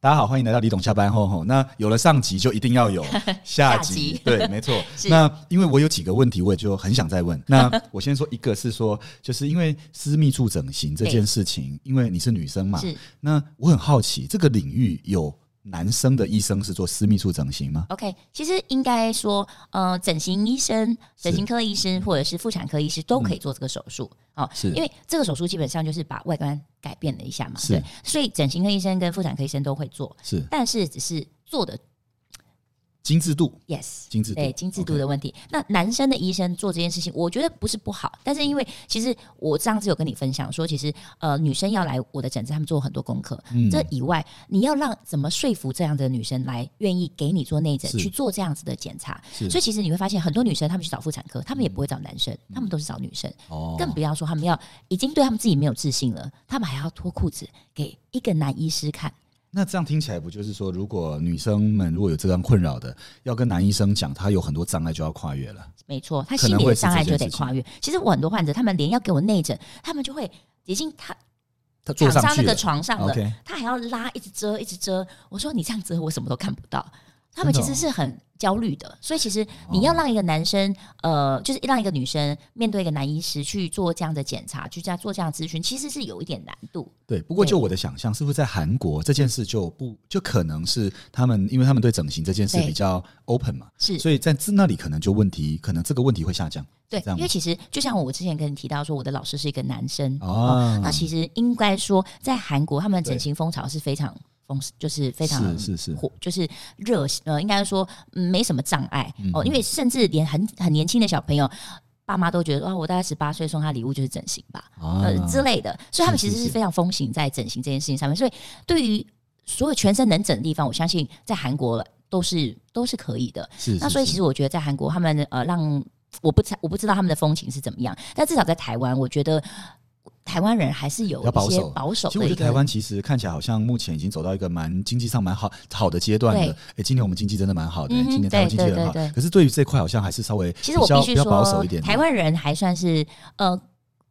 大家好，欢迎来到李董下班后吼。那有了上集，就一定要有 下集，对，没错。那因为我有几个问题，我也就很想再问。那 我先说一个是说，就是因为私密处整形这件事情，因为你是女生嘛，那我很好奇，这个领域有男生的医生是做私密处整形吗？OK，其实应该说，呃，整形医生、整形科医生或者是妇产科医师都可以做这个手术、哦，是。因为这个手术基本上就是把外观改变了一下嘛，是。对，所以整形科医生跟妇产科医生都会做，是。但是只是做的精致度，yes。精致度，对精致度的问题。那男生的医生做这件事情，我觉得不是不好，但是因为其实我上次有跟你分享说，其实呃女生要来我的诊治，他们做很多功课，嗯。这以外，你要让怎么说服这样的女生来愿意给你做内诊，去做这样子的检查？所以其实你会发现，很多女生她们去找妇产科，她们也不会找男生，她们都是找女生，哦。更不要说她们要已经对她们自己没有自信了，她们还要脱裤子给一个男医师看。那这样听起来不就是说，如果女生们如果有这样困扰的，要跟男医生讲，他有很多障碍就要跨越了。没错，他心理的障碍就得跨越。其实我很多患者，他们连要给我内诊，他们就会已经他他坐躺上那个床上了他还要拉，一直遮，一直遮。我说你这样遮，我什么都看不到。他们其实是很焦虑的，所以其实你要让一个男生，呃，就是让一个女生面对一个男医师去做这样的检查，去这样做这样的咨询，其实是有一点难度。对，不过就我的想象，是不是在韩国这件事就不就可能是他们，因为他们对整形这件事比较 open 嘛，是所以在自那里可能就问题，可能这个问题会下降。对因为其实就像我之前跟你提到说，我的老师是一个男生哦那其实应该说，在韩国他们的整形风潮是非常风，就是非常是是是火，就是热，呃，应该说、嗯、没什么障碍、嗯哦，因为甚至连很很年轻的小朋友。爸妈都觉得哦，我大概十八岁送他礼物就是整形吧，啊呃之类的，所以他们其实是非常风行在整形这件事情上面。所以对于所有全身能整的地方，我相信在韩国都是都是可以的。是是那所以其实我觉得在韩国，他们呃让我不知我不知道他们的风情是怎么样，但至少在台湾，我觉得台湾人还是有一些保守保守其实我觉。得台湾其实看起来好像目前已经走到一个蛮经济上蛮好好的阶段了对。哎，今年我们经济真的蛮好的，嗯今年台湾经济很好。可是对于这块好像还是稍微其实我必须说，保守一点。台湾人还算是呃，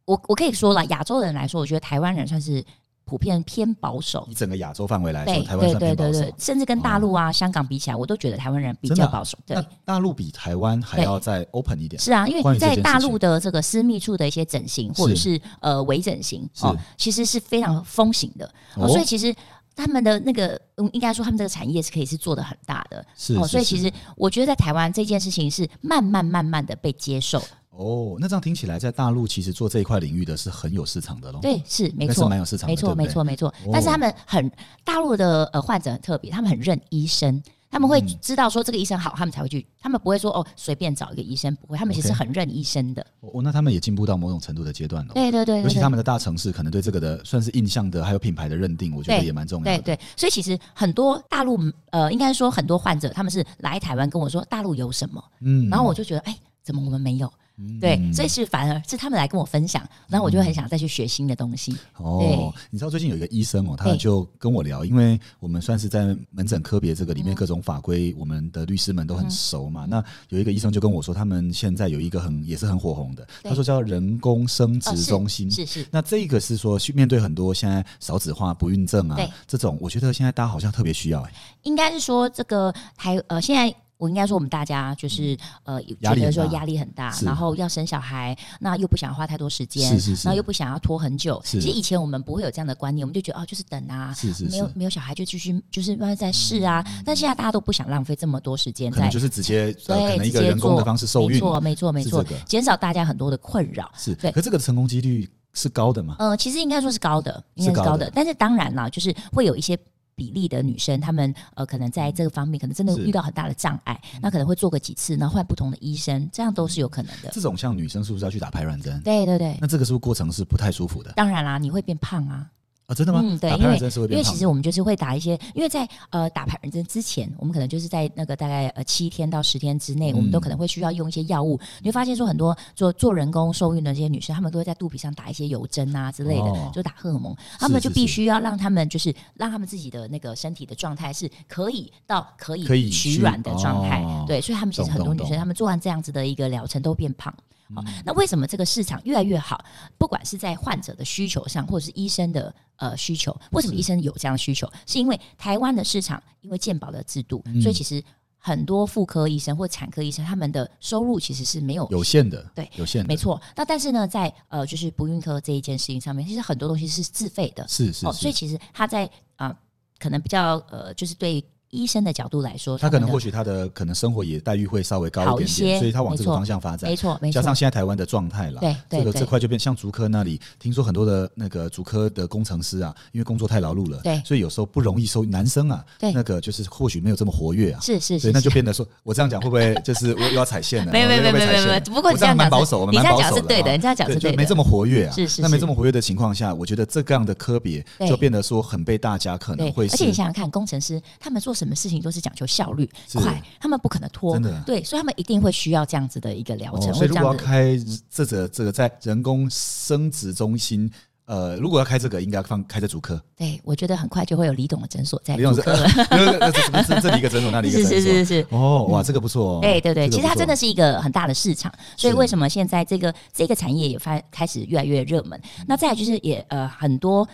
我我可以说了，亚洲人来说，我觉得台湾人算是普遍偏保守。以。整个亚洲范围来说，台湾对对对对。，甚至跟大陆啊、香港比起来，我都觉得台湾人比较保守。对。那，大陆比台湾还要再 open 一点。是啊，因为在大陆的这个私密处的一些整形或者是。呃微整形是。哦，其实是非常风行的。哦，哦。所以其实他们的那个嗯，应该说他们这个产业是可以是做的很大的。是所以其实我觉得在台湾这件事情是慢慢慢慢的被接受，哦，那这样听起来，在大陆其实做这一块领域的是很有市场的喽。对，是没错，蛮有市场的没错，没错，没错哦。但是他们很大陆的呃患者很特别，他们很认医生。他们会嗯知道说这个医生好，他们才会去，他们不会说哦随便找一个医生，不会，他们其实很认医生的。哦，那他们也进步到某种程度的阶段了。对对对尤其他。们的大城市，可能对这个的算是印象的，还有品牌的认定，我觉得也蛮重要的。对对，所以其实很多大陆呃，应该说很多患者他们是来台湾跟我说大陆有什么，嗯然后我就觉得哎，怎么我们没有？对，所以是反而是他们来跟我分享，然后我就很想再去学新的东西。哦，你知道最近有一个医生哦，他就跟我聊，因为我们算是在门诊科别这个里嗯。面各种法规，我们的律师们都很熟嘛。那有一个医生就跟我说，他们现在有一个很也是很火红的，他说叫人工生殖中心。是是，那这个是说去面对很多现在少子化、不孕症啊这种，我觉得现在大家好像特别需要哎、应该是说这个台呃，现在我应该说我们大家就是呃，压力很大觉得说压力很大，然后要生小孩，那又不想花太多时间，是是是然后又不想要拖很久。其实以前我们不会有这样的观念，我们就觉得哦，就是等啊，没有没有小孩就继续就是慢慢在试啊。但现在大家都不想浪费这么多时间在就是直接呃，对可能一个人工的方式受孕，没错没错减少大家很多的困扰。是，对可这个成功几率是高的嘛？呃，其实应该说是高的，应该是是高的高的。但是当然啦，就是会有一些比例的女生，她们呃可能在这个方面可能真的遇到很大的障碍，那可能会做个几次，然后换不同的医生，这样都是有可能的。这种像女生是不是要去打排卵针？对对对，那这个是不是过程是不太舒服的当然啦，你会变胖啊。啊？真的吗？嗯，对，因为因为。其实我们就是会打一些，因为在呃打排卵针之前，我们可能就是在那个大概呃七天到十天之内，我们都可能会需要用一些药物。你会发现说很多做做人工受孕的这些女生，她们都会在肚皮上打一些油针啊之类的，哦就打荷尔蒙，她们就必须要让她们就是让她们自己的那个身体的状态是可以到可以取取卵的状态。哦对，所以她们其实很多女生，她们做完这样子的一个疗程都变胖。好，那为什么这个市场越来越好？不管是在患者的需求上，或者是医生的呃需求，为什么医生有这样的需求？是因为台湾的市场因为健保的制度，所以其实很多妇科医生或产科医生他们的收入其实是没有有限的，对有限的，没错。那但是呢，在呃就是不孕科这一件事情上面，其实很多东西是自费的，哦，是是是所以其实他在啊、可能比较呃就是对医生的角度来说，他可能或许他的可能生活也待遇会稍微高一点点，所以他往这个方向发展没。错没错加上，现在台湾的状态了，对对这个这块就变像竹科那里，听说很多的那个竹科的工程师啊，因为工作太劳碌了，对。所以有时候不容易收男生啊，对。那个就是或许没有这么活跃啊，是是是，所以那就变得说，我这样讲会不会就是我又要踩线了？没有没有没有没有不过这这样蛮保守，我们蛮保守讲是对的啊你这样讲是对没这么活跃啊。是是那没是这么活跃的情况下，我觉得这个样的科别对。就变得说很被大家可能对，会是而且你想想看，工程师他们做什么事情都是讲求效率是快，他们不可能拖，对，所以他们一定会需要这样子的一个疗程，哦，所以如果要。开这个这个在人工生殖中心，呃，如果要开这个，应该放开在主科。对，我觉得很快就会有李董的诊所在主科 这一个诊所，那里一个是诊所。是是是是。哦，哇，这个不错哦。对对对，其实它真的是一个很大的市场，所以是为什么现在这个这个产业也发开始越来越热门？那再来就是也呃很多。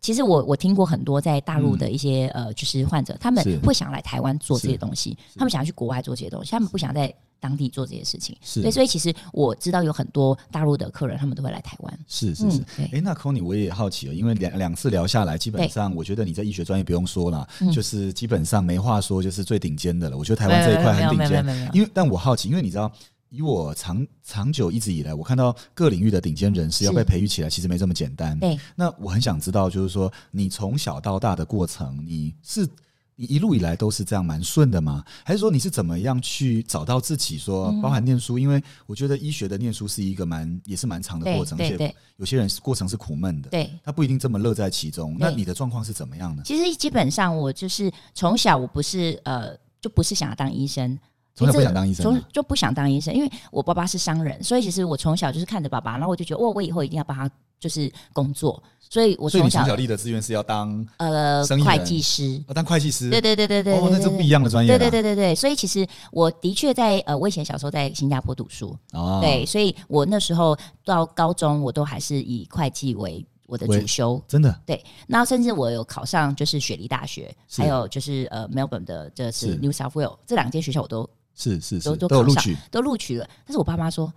其实我我听过很多在大陆的一些、呃，就是患者，他们是。会想来台湾做这些是东西，他们想要去国外做这些东西，他们不想在当地做这些事情。是。对，所以其实我知道有很多大陆的客人，他们都会来台湾。是是是。那 c o n y 我也好奇了，因为两两次聊下来，基本上我觉得你在医学专业不用说了，嗯。就是基本上没话说，就是最顶尖的了。我觉得台湾这一块很顶尖。因为但我好奇，因为你知道。以我长长久一直以来，我看到各领域的顶尖人士要被培育起来，其实没这么简单。对，那我很想知道，就是说你从小到大的过程，你是你一路以来都是这样蛮顺的吗？还是说你是怎么样去找到自己说，嗯包含念书？因为我觉得医学的念书是一个蛮也是蛮长的过程，而且有些人是过程是苦闷的，对，他不一定这么乐在其中。那你的状况是怎么样呢？其实基本上我就是从小我不是呃，就不是想要当医生。从小不想当医生啊从就不想当医生，因为我爸爸是商人，所以其实我从小就是看着爸爸，然后我就觉得，哦，我以后一定要帮他就是工作，所以我从小从小立的志愿是要当呃会计师，要当会计师？对对对对对，哦，那这不一样的专业对了。对对对对，所以其实我的确在呃，我以前小时候在新加坡读书，哦，对，所以我那时候到高中，我都还是以会计为我的主修。真的对，然后甚至我有考上就是雪梨大学，是还有就是呃 Melbourne 的这是是 New South Wales 这两间学校我都是是是都都录取，都录取了，但是我爸妈说，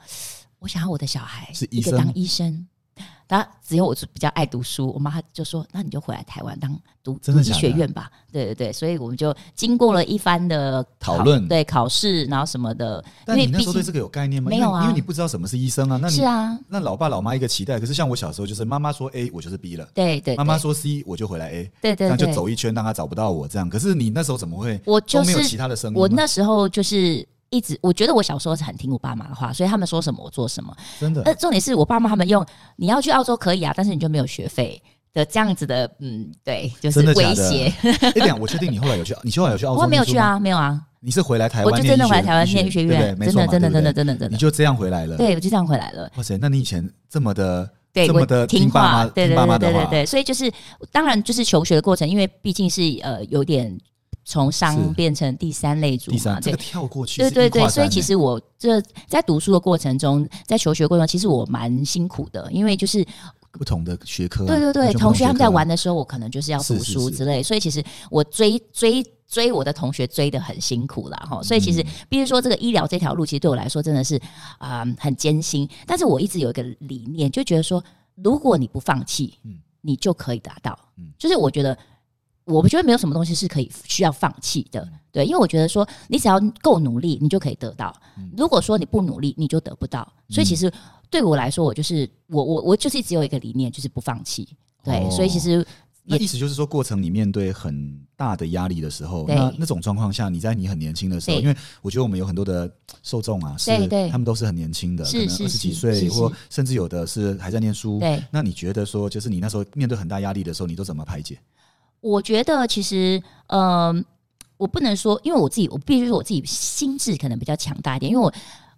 我想要我的小孩是一个当医生。然后只有我是比较爱读书，我妈就说：“那你就回来台湾当读读医学院吧。”对对对，所以我们就经过了一番的考讨论对考试，然后什么的。但你那时候对这个有概念吗？没有啊因为因为你不知道什么是医生啊。那你是啊，那老爸老妈一个期待，可是像我小时候就是妈妈说 A 我就是 B 了，对对，对妈妈说 C 我就回来 A，这对对对，样就走一圈让他找不到我这样。可是你那时候怎么会我就是没有其他的生活？我那时候就是一直，我觉得我小时候是很听我爸妈的话，所以他们说什么我做什么。真的呃，重点是我爸妈他们用你要去澳洲可以啊，但是你就没有学费的这样子的，嗯，对，就是威胁。哎，这样我确定你后来有去，你后来有去澳洲？我没有去，啊，没有啊，你是回来台湾我就真的回来台湾念医学院，真的真的真的真的真的，你就这样回来了。，对我就这样回来了。哇塞，那你以前这么的对，这么的我听话，对听对对对对对，所以就是当然就是求学的过程，因为毕竟是呃有点从商变成第三类组嘛，对第三这个。跳过去是对对对，所以其实我这在读书的过程中，在求学过程中，其实我蛮辛苦的，因为就是不同的学科啊，对对对，同学他们在玩的时候，我可能就是要读是是是书之类，所以其实我追追追我的同学追的很辛苦啦哈。所以其嗯实，比如说这个医疗这条路，其实对我来说真的是啊、很艰辛。但是我一直有一个理念，就觉得说，如果你不放弃，嗯你就可以达到。嗯就是我觉得。我觉得没有什么东西是可以需要放弃的，嗯对，因为我觉得说你只要够努力，你就可以得到。嗯如果说你不努力，你就得不到。所以其实对我来说，我就是我我我就是只有一个理念，就是不放弃。对，哦所以其实那意思就是说，过程你面对很大的压力的时候，那那种状况下，你在你很年轻的时候，因为我觉得我们有很多的受众啊，是他们都是很年轻的，可能二十几岁，或甚至有的是还在念书。对，那你觉得说，就是你那时候面对很大压力的时候，你都怎么排解？我觉得其实，嗯、我不能说，因为我自己，我必须说我自己心智可能比较强大一点，因为我。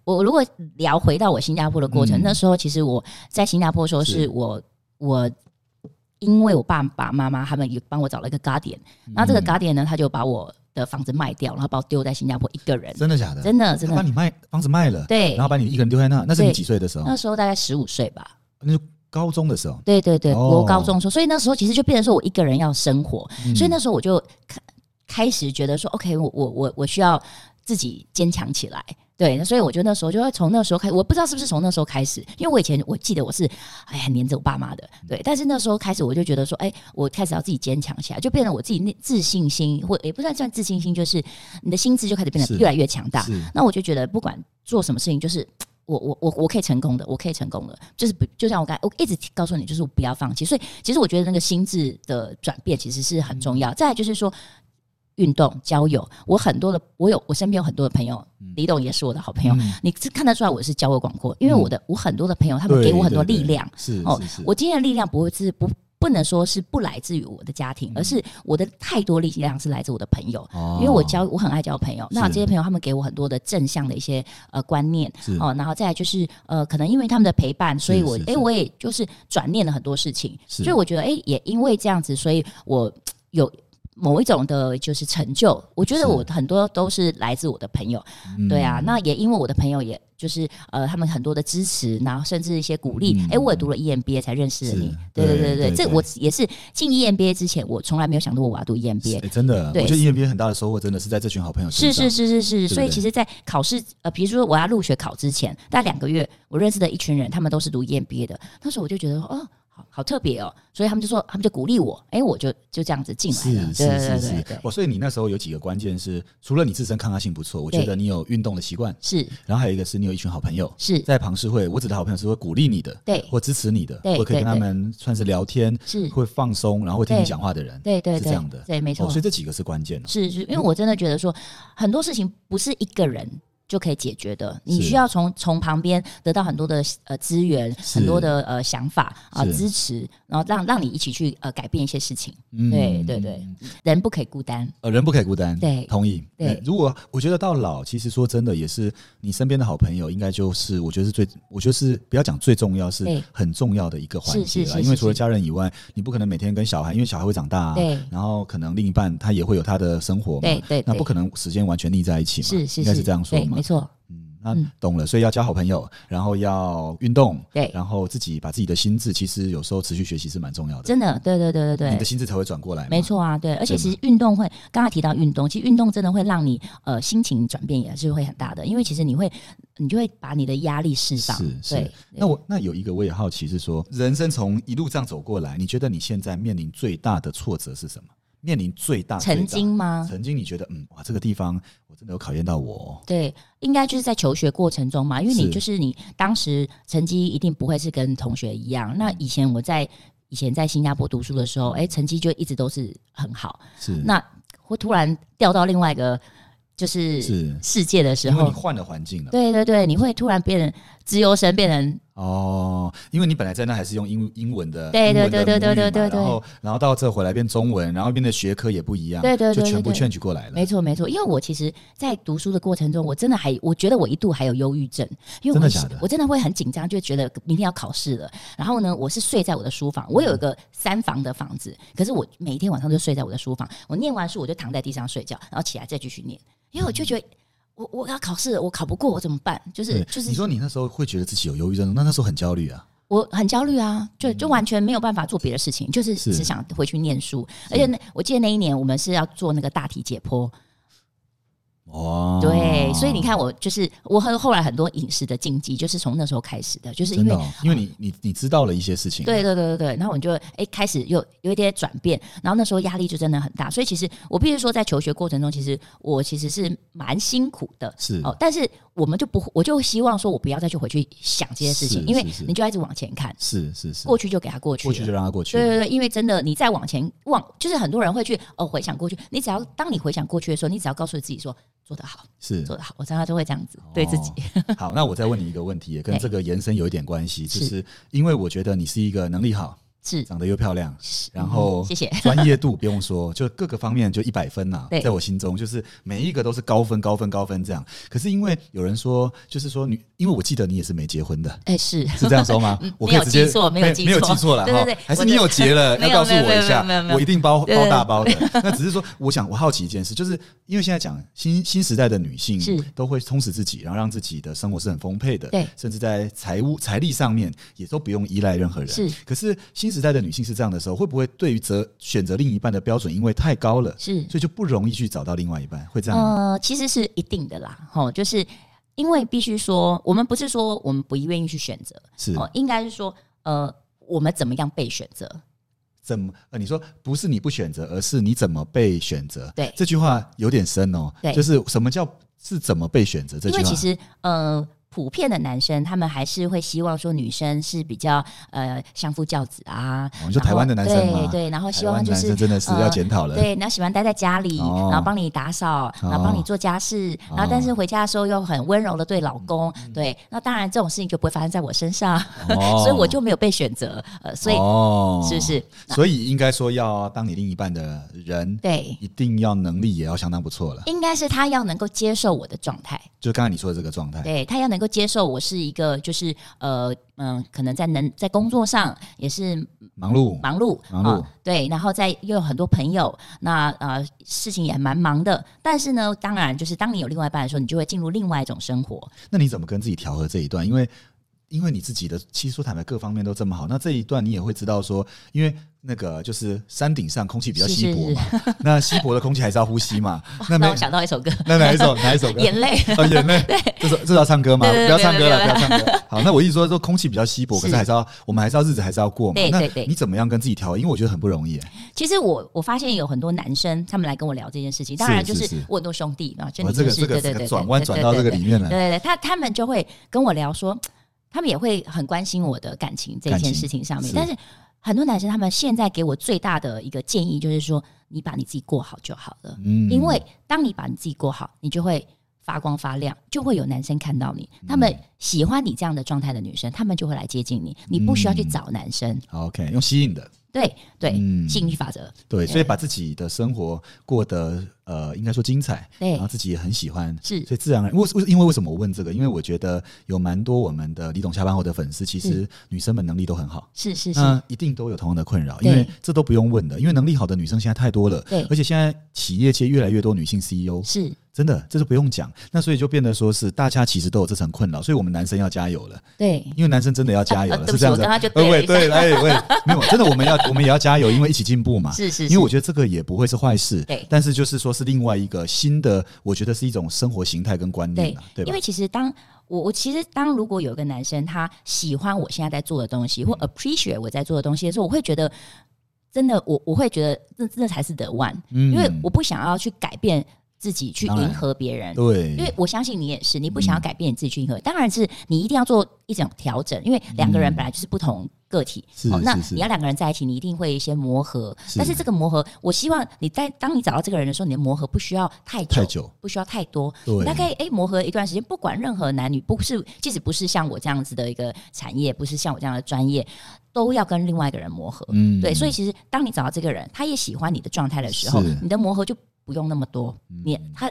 我如果聊回到我新加坡的过程，嗯那时候其实我在新加坡的时候，是是我我因为我爸爸妈妈他们也帮我找了一个 guardian，那这个嗯 guardian 呢，他就把我的房子卖掉，然后把我丢在新加坡一个人。真的假的？真的真的他把你卖房子卖了，对然后把你一个人丢在那，那是你对几岁的时候？那时候大概十五岁吧。那是高中的时候。对对对，哦国高中的时候，所以那时候其实就变成说我一个人要生活，嗯所以那时候我就开开始觉得说，OK，我我我我需要自己坚强起来。对，所以我觉得那时候就会从那时候开始，我不知道是不是从那时候开始，因为我以前我记得我是哎很黏着我爸妈的，对，但是那时候开始我就觉得说，哎，我开始要自己坚强起来，就变得我自己那自信心，或也不算算自信心，就是你的心智就开始变得越来越强大。那我就觉得不管做什么事情，就是我我我我可以成功的，我可以成功的，就是不就像我刚才我一直告诉你，就是我不要放弃。所以其实我觉得那个心智的转变其实是很重要。再来就是说。运动、交友，我很多的，我有我身边有很多的朋友，李董也是我的好朋友，嗯你是看得出来我是交友广阔，因为我的、我很多的朋友，他们给我很多力量，是哦是是，我今天的力量不会是不不能说是不来自于我的家庭，而是我的太多力量是来自我的朋友。哦。因为我交我很爱交朋友，那这些朋友他们给我很多的正向的一些呃观念是。哦，然后再来就是呃，可能因为他们的陪伴，所以我哎、是是是。我也就是转念了很多事情，所以我觉得哎、也因为这样子，所以我有某一种的就是成就，我觉得我很多都是来自我的朋友，嗯对啊，那也因为我的朋友也。就是呃，他们很多的支持，然后甚至一些鼓励。哎、嗯我也读了 EMBA 才认识了你。对对对对对对我也是进 EMBA 之前，我从来没有想过我要读 EMBA 哎。真的，对我觉得 EMBA 很大的收获真的是在这群好朋友身上。是是是是是，对所以其实，在考试呃，比如说我要入学考之前，大概两个月，我认识的一群人，他们都是读 EMBA 的。那时候我就觉得，哦，好好特别哦，所以他们就说，他们就鼓励我，哎，我就就这样子进来是了。是是是对对对，哦，所以你那时候有几个关键是，除了你自身抗压性不错，我觉得你有运动的习惯，是然后还有一个是你有一群好朋友，是在庞氏会，我指的好朋友是会鼓励你的，对或支持你的，对或可以跟他们算是聊天，是，会放松，然后会听你对讲话的人，对对对是这样的，对，没错哦，所以，这几个是关键的。是是，因为我真的觉得说，很多事情不是一个人。就可以解决的，你需要从从旁边得到很多的呃资源，很多的呃想法啊、是。支持，然后让让你一起去呃改变一些事情。嗯。对对对，人不可以孤单。呃，人不可以孤单，对。同意。对。嗯如果我觉得到老，其实说真的，也是你身边的好朋友，应该就是我觉得是最，我觉得是不要讲最重要，是很重要的一个环节是是啦。因为除了是。是是家人以外，你不可能每天跟小孩，因为小孩会长大、啊，对。然后可能另一半他也会有他的生活嘛，对对对。那不可能时间完全腻在一起嘛，是是应该是这样说对，嘛没。错，嗯，那嗯。懂了，所以要交好朋友，然后要运动，对。然后自己把自己的心智，其实有时候持续学习是蛮重要的，真的，对对对对对，你的心智才会转过来嘛。没错啊，对，而且其实运动会，刚刚提到运动，其实运动真的会让你呃心情转变也是会很大的，因为其实你会，你就会把你的压力释放，是是，那我那有一个我也好奇是说，人生从一路这样走过来，你觉得你现在面临最大的挫折是什么？面临最大曾经吗？曾经你觉得嗯哇这个地方我真的有考验到我哦、对，应该就是在求学过程中嘛，因为你就是你当时成绩一定不会是跟同学一样。那以前我在以前在新加坡读书的时候，哎、成绩就一直都是很好。是那会突然掉到另外一个就是是世界的时候，你换了环境了对对对，你会突然变成自由生，变成哦，因为你本来在那还是用英英文的，对对对对对对对然后然后到这回来变中文，然后变的学科也不一样，对对对就全部对对 change 过来了，没错没错，因为我其实，在读书的过程中，我真的还，我觉得我一度还有忧郁症，因为真的假的？我真的会很紧张，就觉得明天要考试了。然后呢，我是睡在我的书房，我有一个三房的房子，可是我每天晚上就睡在我的书房。我念完书，我就躺在地上睡觉，然后起来再继续念，因为我就觉得我我要考试，我考不过，我怎么办？就是，就是你说你那时候会觉得自己有忧郁症，那那时候很焦虑啊，我很焦虑啊，就就完全没有办法做别的事情，就是是只想回去念书。而且那我记得那一年我们是要做那个大体解剖，哇，对，所以你看，我就是我很后来很多饮食的禁忌，就是从那时候开始的，就是因为。哦、因为你你你知道了一些事情，对对对对对，然后我就哎、开始有有一点转变，然后那时候压力就真的很大，所以其实我必须说，在求学过程中，其实我其实是蛮辛苦的，是。哦，但是我们就不，我就希望说我不要再去回去想这些事情，因为你就要一直往前看，是是是，过去就给他过去，过去就让他过去，对对对，因为真的，你再往前望，就是很多人会去哦回想过去。你只要当你回想过去的时候，你只要告诉自己说做得好，是。做得好，我常常就会这样子对自己。哦好，那我再问你一个问题，也跟 这个延伸有一点关系，就是。是因为我觉得你是一个能力好、是长得又漂亮，是然后谢谢 专业度不用说，就各个方面就一百分呐、对在我心中就是每一个都是高分、高分、高分这样。可是因为有人说，就是说你，因为我记得你也是没结婚的，哎是是这样说吗？我可没有以直接记错没有记没有错记错了 哈对对对，还是你有结了？要告诉我一下我一定包包大包的。那只是说，我想我好奇一件事，就是因为现在讲新新时代的女性都会充实自己，然后让自己的生活是很丰沛的，对甚至在财务财力上面也都不用依赖任何人。是可是新时代的女性是这样的时候，会不会对于择选择另一半的标准因为太高了，是所以就不容易去找到另外一半？会这样吗？呃，其实是一定的啦，吼，就是因为必须说，我们不是说我们不愿意去选择，是哦，应该是说，呃，我们怎么样被选择？怎么？呃，你说不是你不选择，而是你怎么被选择？对这句话有点深哦。对就是什么叫是怎么被选择？这句话因为其实呃，普遍的男生他们还是会希望说女生是比较呃相夫教子啊。哦你说台湾的男生对对，然后希望就是生真的是要检讨了。对，然后喜欢待在家里，哦然后帮你打扫，然后帮你做家事，然后但是回家的时候又很温柔的对老公。对，那当然这种事情就不会发生在我身上，所以我就没有被选择。呃，所以、哦是不是？所以应该说要当你另一半的人，对，一定要能力也要相当不错了。应该是他要能够接受我的状态，就刚才你说的这个状态，对他要能够接受我是一个就是呃嗯，可能在能在工作上也是忙碌，忙碌，忙碌啊对，然后在又有很多朋友，那呃事情也蛮忙的。但是呢，当然就是当你有另外一半的时候，你就会进入另外一种生活。那你怎么跟自己调和这一段？因为因为你自己的七叔坦白各方面都这么好，那这一段你也会知道说，因为那个就是山顶上空气比较稀薄嘛，那稀薄的空气还是要呼吸嘛。那想到一首歌，那哪一首哪一首歌？眼泪。哦，眼泪。这首这首要唱歌吗？对对对不要唱歌了，不要唱歌。好，那我一直说，说空气比较稀薄，可是是还是要我们还是要日子还是要过嘛。那对对对你怎么样跟自己调？因为我觉得很不容易。其实我我发现有很多男生他们来跟我聊这件事情，当然就是是是我很多兄弟啊，真的就是我这个这个对对对对这个转弯转到这个对里面了对对对，他他们就会跟我聊说，他们也会很关心我的感情这件事情上面，是。但是很多男生他们现在给我最大的一个建议就是说，你把你自己过好就好了，嗯。因为当你把你自己过好，你就会。发光发亮，就会有男生看到你。他们喜欢你这样的状态的女生，他们就会来接近你。你不需要去找男生，好 OK，用吸引的，对对，嗯。吸引力法则。对，所以把自己的生活过得呃，应该说精彩，对。然后自己也很喜欢，是。所以自然而然，为为因为为什么我问这个？因为我觉得有蛮多我们的李董下班后的粉丝，其实女生们能力都很好。是是是，那一定都有同样的困扰，因为这都不用问的，因为能力好的女生现在太多了，对。而且现在企业界越来越多女性 CEO，是。真的这是不用讲，那所以就变得说是大家其实都有这层困扰，所以我们男生要加油了，对。因为男生真的要加油了，是这样子。对。对，来喂，没有，真的我们要我们也要加油，因为一起进步嘛。是是是，因为我觉得这个也不会是坏事，对。但是就是说是另外一个新的，我觉得是一种生活形态跟观念对啊，对吧？因为？其实当我我其实当如果有一个男生他喜欢我现在在做的东西，或嗯。appreciate 我在做的东西的时候，我会觉得真的我我会觉得这这才是 the one，、嗯。因为我不想要去改变自己去迎合别人。对，因为我相信你也是，你不想要改变你自己去迎合，当然是你一定要做一种调整，因为两个人本来就是不同个体，哦，那你要两个人在一起，你一定会先磨合，但是这个磨合，我希望你在当你找到这个人的时候，你的磨合不需要太久，太久。不需要太多，对。你大概哎磨合一段时间，不管任何男女，不是即使不是像我这样子的一个产业，不是像我这样的专业，都要跟另外一个人磨合。嗯。对，所以其实当你找到这个人，他也喜欢你的状态的时候，你的磨合就不用那么多，嗯。你他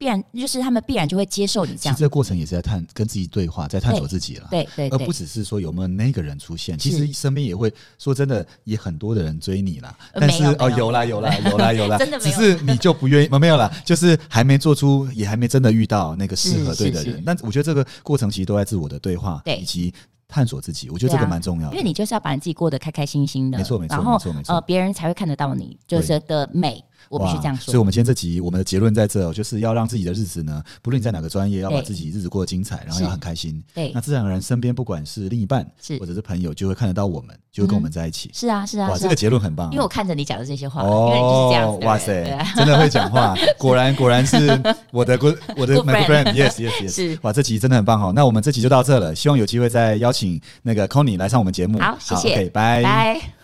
必然就是他们必然就会接受你这样其实。这个过程也是在探跟自己对话，在探索自己了。对对对而不，只是说有没有那个人出现，其实身边也会说真的，也很多的人追你啦。呃但是哦，有啦有啦有啦有啦，真的没有只 是你就不愿意，没有啦，就是还没做出，也还没真的遇到那个适合。对的人但我觉得这个过程其实都在自我的对话，对以及探索自己，我觉得这个蛮重要的。因为你就是要把你自己过得开开心心的，没错没错然后没错没错呃，别人才会看得到你就是的美。我必须这样说所以，我们今天这集我们的结论在这哦，就是要让自己的日子呢，不论你在哪个专业，要把自己日子过得精彩，然后是要很开心。对那自然而然，身边不管是另一半是或者是朋友，就会看得到我们，就会跟我们在一起。是啊是啊哇，这个，结论很棒啊。因为我看着你讲的这些话，因为你就是这样子哇塞，真的会讲话，果然果然是我的 good 我的 my friend friend，yes yes yes，是哇，这集真的很棒哈。那我们这集就到这了，希望有机会再邀请那个 Conny 来上我们节目。好谢谢 OK，拜。拜。